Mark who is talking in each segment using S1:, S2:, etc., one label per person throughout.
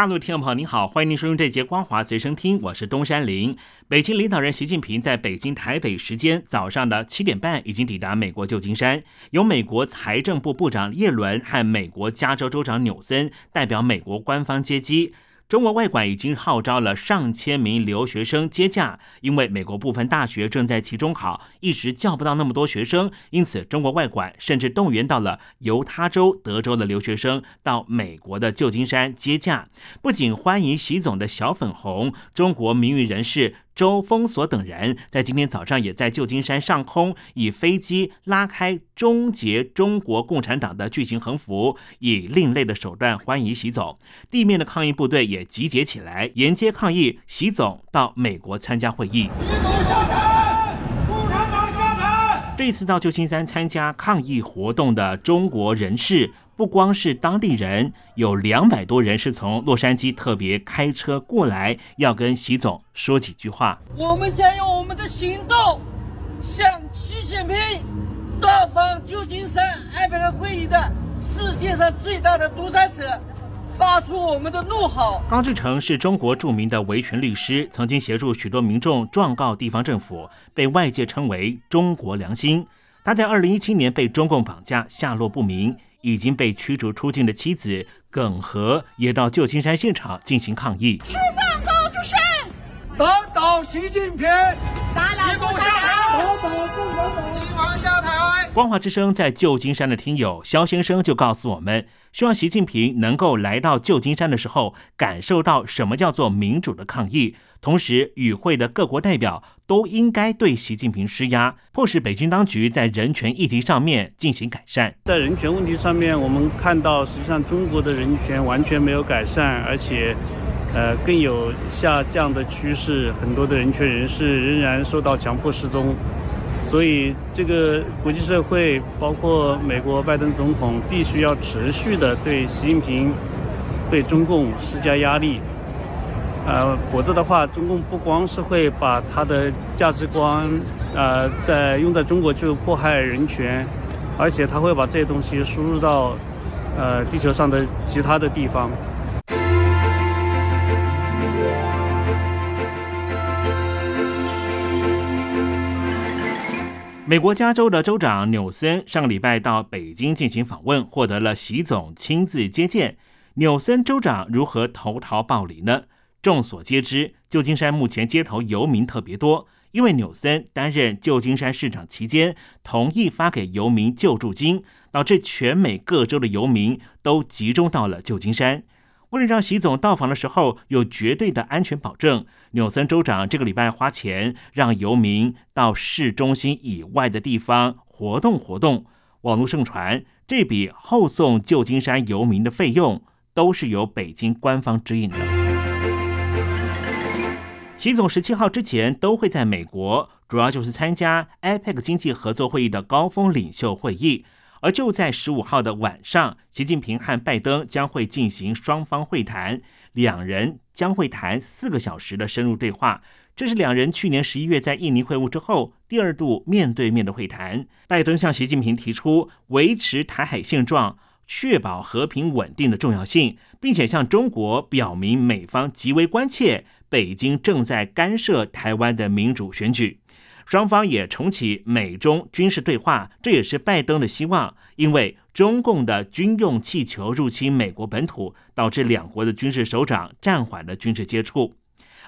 S1: 大陆听众朋友您好，欢迎您收听这节《光华随身听》，我是东山林。北京领导人习近平在北京台北时间早上的七点半已经抵达美国旧金山，由美国财政部部长耶伦和美国加州州长纽森代表美国官方接机。中国外管已经号召了上千名留学生接驾，因为美国部分大学正在期中考，一直叫不到那么多学生，因此中国外管甚至动员到了犹他州、德州的留学生到美国的旧金山接驾，不仅欢迎习总的小粉红，中国名誉人士。周封锁等人在今天早上也在旧金山上空以飞机拉开终结中国共产党的巨型横幅，以另类的手段欢迎习总。地面的抗议部队也集结起来，沿街抗议习总到美国参加会议。这次到旧金山参加抗议活动的中国人士。不光是当地人，有两百多人是从洛杉矶特别开车过来，要跟习总说几句话。
S2: 我们将用我们的行动，向习近平到访旧金山安排的会议的世界上最大的独裁者，发出我们的怒吼。
S1: 高志成是中国著名的维权律师，曾经协助许多民众状告地方政府，被外界称为“中国良心”。他在二零一七年被中共绑架，下落不明。已经被驱逐出境的妻子耿和也到旧金山现场进行抗议。
S3: 释放高志胜，
S2: 打倒习近平，
S3: 习
S1: 光华之声在旧金山的听友肖先生就告诉我们。希望习近平能够来到旧金山的时候，感受到什么叫做民主的抗议。同时，与会的各国代表都应该对习近平施压，迫使北京当局在人权议题上面进行改善。
S4: 在人权问题上面，我们看到实际上中国的人权完全没有改善，而且，呃，更有下降的趋势。很多的人权人士仍然受到强迫失踪。所以，这个国际社会，包括美国拜登总统，必须要持续的对习近平、对中共施加压力，呃，否则的话，中共不光是会把他的价值观，呃，在用在中国就迫害人权，而且他会把这些东西输入到，呃，地球上的其他的地方。
S1: 美国加州的州长纽森上个礼拜到北京进行访问，获得了习总亲自接见。纽森州长如何投桃报李呢？众所皆知，旧金山目前街头游民特别多，因为纽森担任旧金山市长期间，同意发给游民救助金，导致全美各州的游民都集中到了旧金山。为了让习总到访的时候有绝对的安全保证，纽森州长这个礼拜花钱让游民到市中心以外的地方活动活动。网络盛传，这笔后送旧金山游民的费用都是由北京官方指引的。习总十七号之前都会在美国，主要就是参加 IPEC 经济合作会议的高峰领袖会议。而就在十五号的晚上，习近平和拜登将会进行双方会谈，两人将会谈四个小时的深入对话。这是两人去年十一月在印尼会晤之后第二度面对面的会谈。拜登向习近平提出维持台海现状、确保和平稳定的重要性，并且向中国表明美方极为关切北京正在干涉台湾的民主选举。双方也重启美中军事对话，这也是拜登的希望。因为中共的军用气球入侵美国本土，导致两国的军事首长暂缓了军事接触。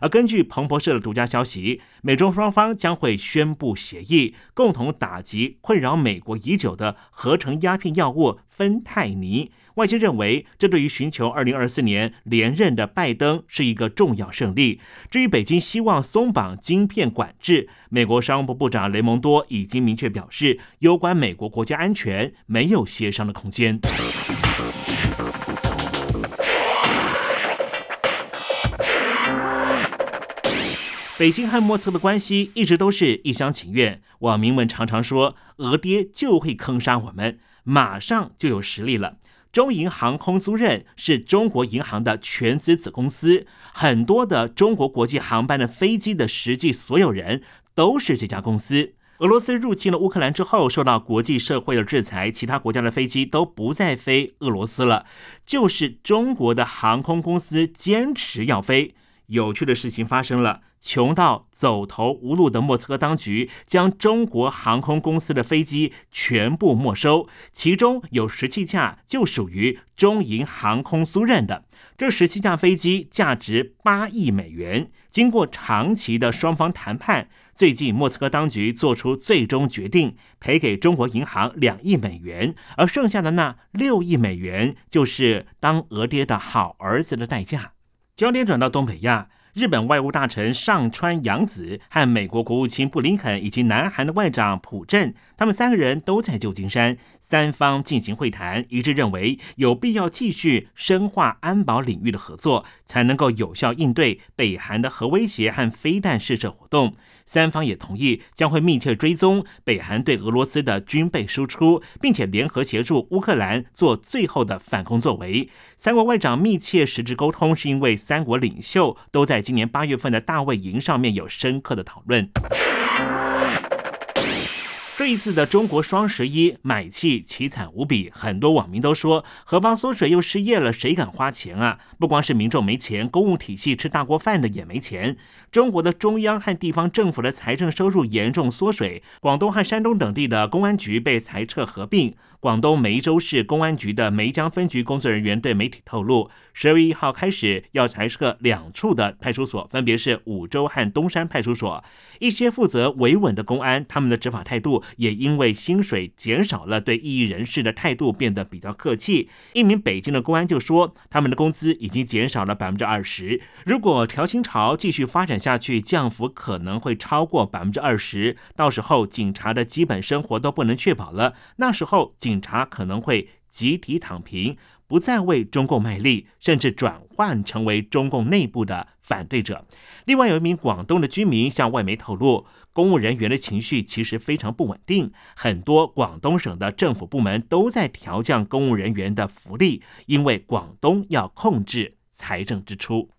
S1: 而根据彭博社的独家消息，美中双方将会宣布协议，共同打击困扰美国已久的合成鸦片药物芬太尼。外界认为，这对于寻求二零二四年连任的拜登是一个重要胜利。至于北京希望松绑晶片管制，美国商务部部长雷蒙多已经明确表示，有关美国国家安全没有协商的空间。北京和莫斯科的关系一直都是一厢情愿。网民们常常说，俄爹就会坑杀我们，马上就有实力了。中银航空租赁是中国银行的全资子公司，很多的中国国际航班的飞机的实际所有人都是这家公司。俄罗斯入侵了乌克兰之后，受到国际社会的制裁，其他国家的飞机都不再飞俄罗斯了，就是中国的航空公司坚持要飞。有趣的事情发生了，穷到走投无路的莫斯科当局将中国航空公司的飞机全部没收，其中有十七架就属于中银航空苏任的。这十七架飞机价值八亿美元，经过长期的双方谈判。最近，莫斯科当局做出最终决定，赔给中国银行两亿美元，而剩下的那六亿美元，就是当俄爹的好儿子的代价。焦点转到东北亚，日本外务大臣上川洋子和美国国务卿布林肯以及南韩的外长朴正，他们三个人都在旧金山。三方进行会谈，一致认为有必要继续深化安保领域的合作，才能够有效应对北韩的核威胁和飞弹试射活动。三方也同意将会密切追踪北韩对俄罗斯的军备输出，并且联合协助乌克兰做最后的反攻作为。三国外长密切实质沟通，是因为三国领袖都在今年八月份的大卫营上面有深刻的讨论。这一次的中国双十一买气凄惨无比，很多网民都说荷包缩水又失业了，谁敢花钱啊？不光是民众没钱，公务体系吃大锅饭的也没钱。中国的中央和地方政府的财政收入严重缩水，广东和山东等地的公安局被裁撤合并。广东梅州市公安局的梅江分局工作人员对媒体透露，十二月一号开始要裁撤两处的派出所，分别是五洲和东山派出所。一些负责维稳的公安，他们的执法态度也因为薪水减少了，对异议人士的态度变得比较客气。一名北京的公安就说，他们的工资已经减少了百分之二十，如果调薪潮继续发展下去，降幅可能会超过百分之二十，到时候警察的基本生活都不能确保了。那时候警警察可能会集体躺平，不再为中共卖力，甚至转换成为中共内部的反对者。另外，有一名广东的居民向外媒透露，公务人员的情绪其实非常不稳定，很多广东省的政府部门都在调降公务人员的福利，因为广东要控制财政支出。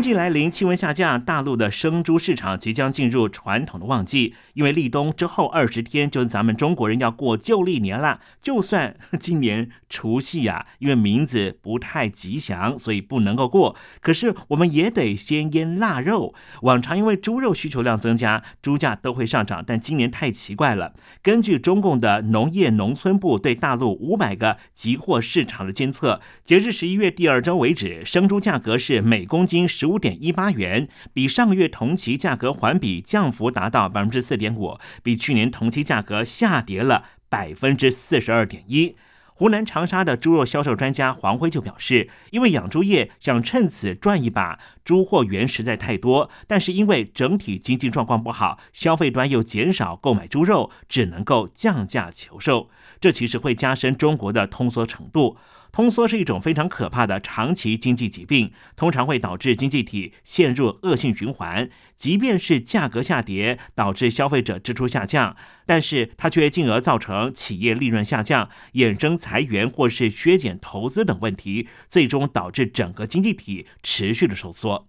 S1: 冬季来临，气温下降，大陆的生猪市场即将进入传统的旺季。因为立冬之后二十天，就是咱们中国人要过旧历年了。就算 今年除夕呀，因为名字不太吉祥，所以不能够过。可是我们也得先腌腊肉。往常因为猪肉需求量增加，猪价都会上涨，但今年太奇怪了。根据中共的农业农村部对大陆五百个集货市场的监测，截至十一月第二周为止，生猪价格是每公斤。十五点一八元，比上个月同期价格环比降幅达到百分之四点五，比去年同期价格下跌了百分之四十二点一。湖南长沙的猪肉销售专家黄辉就表示，因为养猪业想趁此赚一把，猪货源实在太多，但是因为整体经济状况不好，消费端又减少购买猪肉，只能够降价求售，这其实会加深中国的通缩程度。通缩是一种非常可怕的长期经济疾病，通常会导致经济体陷入恶性循环。即便是价格下跌，导致消费者支出下降，但是它却进而造成企业利润下降，衍生裁员或是削减投资等问题，最终导致整个经济体持续的收缩。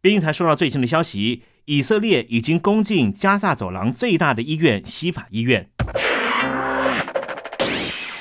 S1: 边境台收到最新的消息，以色列已经攻进加萨走廊最大的医院——西法医院。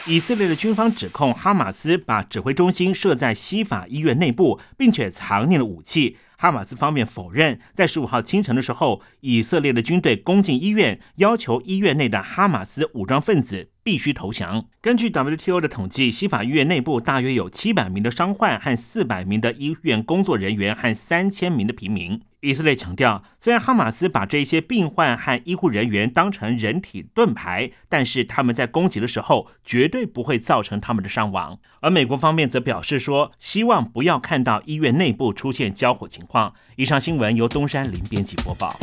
S1: 以色列的军方指控哈马斯把指挥中心设在西法医院内部，并且藏匿了武器。哈马斯方面否认，在十五号清晨的时候，以色列的军队攻进医院，要求医院内的哈马斯武装分子必须投降。根据 WTO 的统计，西法医院内部大约有七百名的伤患和四百名的医院工作人员和三千名的平民。以色列强调，虽然哈马斯把这些病患和医护人员当成人体盾牌，但是他们在攻击的时候绝对不会造成他们的伤亡。而美国方面则表示说，希望不要看到医院内部出现交火情况。以上新闻由东山林编辑播报。